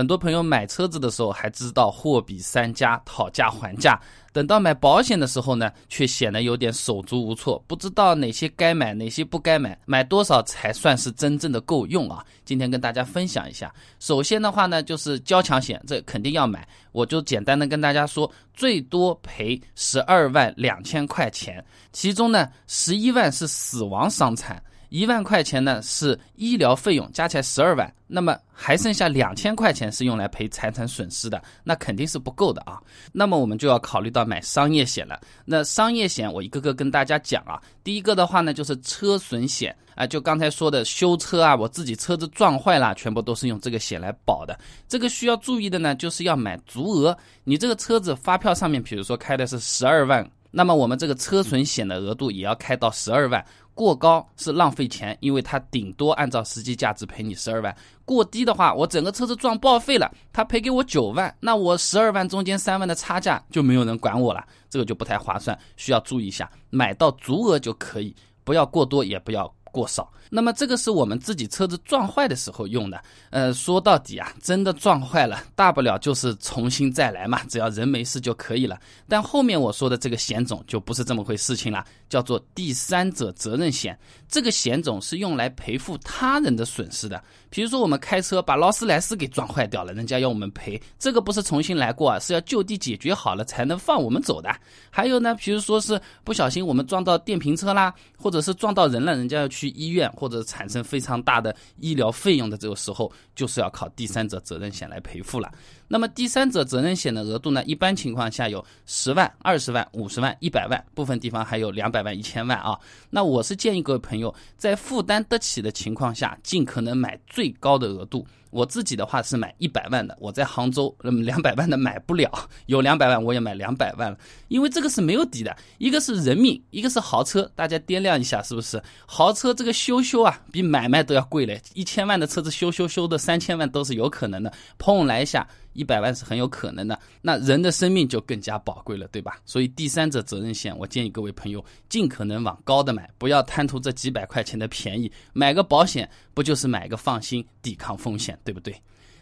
很多朋友买车子的时候还知道货比三家，讨价还价。等到买保险的时候呢，却显得有点手足无措，不知道哪些该买，哪些不该买，买多少才算是真正的够用啊？今天跟大家分享一下。首先的话呢，就是交强险，这肯定要买。我就简单的跟大家说，最多赔十二万两千块钱，其中呢，十一万是死亡伤残。一万块钱呢是医疗费用，加起来十二万，那么还剩下两千块钱是用来赔财产损失的，那肯定是不够的啊。那么我们就要考虑到买商业险了。那商业险我一个个跟大家讲啊。第一个的话呢就是车损险啊，就刚才说的修车啊，我自己车子撞坏了，全部都是用这个险来保的。这个需要注意的呢，就是要买足额。你这个车子发票上面，比如说开的是十二万，那么我们这个车损险的额度也要开到十二万。过高是浪费钱，因为它顶多按照实际价值赔你十二万。过低的话，我整个车子撞报废了，他赔给我九万，那我十二万中间三万的差价就没有人管我了，这个就不太划算，需要注意一下，买到足额就可以，不要过多，也不要。过少，那么这个是我们自己车子撞坏的时候用的。呃，说到底啊，真的撞坏了，大不了就是重新再来嘛，只要人没事就可以了。但后面我说的这个险种就不是这么回事情了，叫做第三者责任险。这个险种是用来赔付他人的损失的。比如说我们开车把劳斯莱斯给撞坏掉了，人家要我们赔，这个不是重新来过啊，是要就地解决好了才能放我们走的。还有呢，比如说是不小心我们撞到电瓶车啦，或者是撞到人了，人家要去。去医院或者产生非常大的医疗费用的这个时候，就是要靠第三者责任险来赔付了。那么第三者责任险的额度呢，一般情况下有十万、二十万、五十万、一百万，部分地方还有两百万、一千万啊。那我是建议各位朋友在负担得起的情况下，尽可能买最高的额度。我自己的话是买一百万的，我在杭州，那么两百万的买不了，有两百万我也买两百万了，因为这个是没有底的，一个是人命，一个是豪车，大家掂量一下是不是？豪车这个修修啊，比买卖都要贵嘞，一千万的车子修修修的三千万都是有可能的，碰来一下。一百万是很有可能的，那人的生命就更加宝贵了，对吧？所以第三者责任险，我建议各位朋友尽可能往高的买，不要贪图这几百块钱的便宜。买个保险不就是买个放心，抵抗风险，对不对？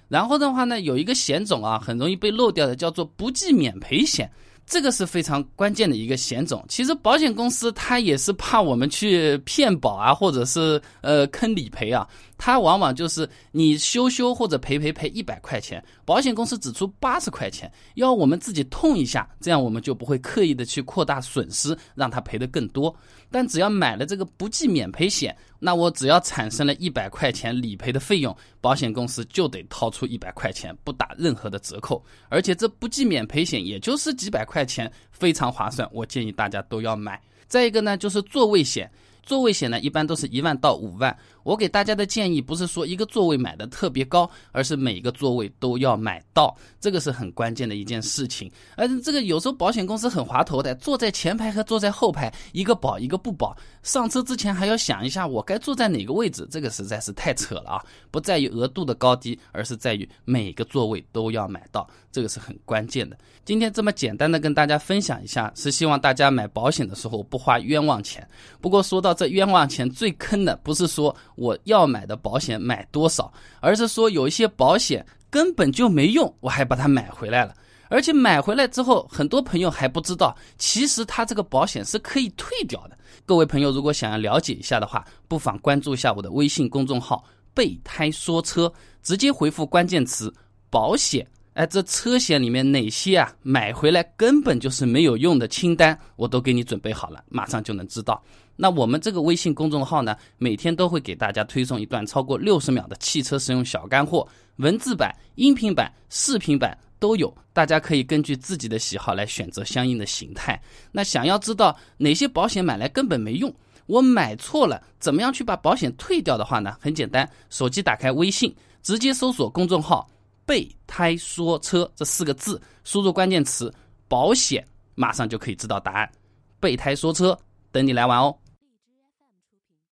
然后的话呢，有一个险种啊，很容易被漏掉的，叫做不计免赔险。这个是非常关键的一个险种。其实保险公司它也是怕我们去骗保啊，或者是呃坑理赔啊。它往往就是你修修或者赔赔赔一百块钱，保险公司只出八十块钱，要我们自己痛一下，这样我们就不会刻意的去扩大损失，让他赔的更多。但只要买了这个不计免赔险，那我只要产生了一百块钱理赔的费用，保险公司就得掏出一百块钱，不打任何的折扣。而且这不计免赔险也就是几百块钱，非常划算，我建议大家都要买。再一个呢，就是座位险。座位险呢，一般都是一万到五万。我给大家的建议不是说一个座位买的特别高，而是每一个座位都要买到，这个是很关键的一件事情。而这个有时候保险公司很滑头的，坐在前排和坐在后排，一个保一个不保。上车之前还要想一下我该坐在哪个位置，这个实在是太扯了啊！不在于额度的高低，而是在于每个座位都要买到，这个是很关键的。今天这么简单的跟大家分享一下，是希望大家买保险的时候不花冤枉钱。不过说到。这冤枉钱最坑的不是说我要买的保险买多少，而是说有一些保险根本就没用，我还把它买回来了。而且买回来之后，很多朋友还不知道，其实他这个保险是可以退掉的。各位朋友，如果想要了解一下的话，不妨关注一下我的微信公众号“备胎说车”，直接回复关键词“保险”。哎，这车险里面哪些啊？买回来根本就是没有用的清单，我都给你准备好了，马上就能知道。那我们这个微信公众号呢，每天都会给大家推送一段超过六十秒的汽车使用小干货，文字版、音频版、视频版都有，大家可以根据自己的喜好来选择相应的形态。那想要知道哪些保险买来根本没用，我买错了，怎么样去把保险退掉的话呢？很简单，手机打开微信，直接搜索公众号。备胎说车这四个字，输入关键词“保险”，马上就可以知道答案。备胎说车，等你来玩哦。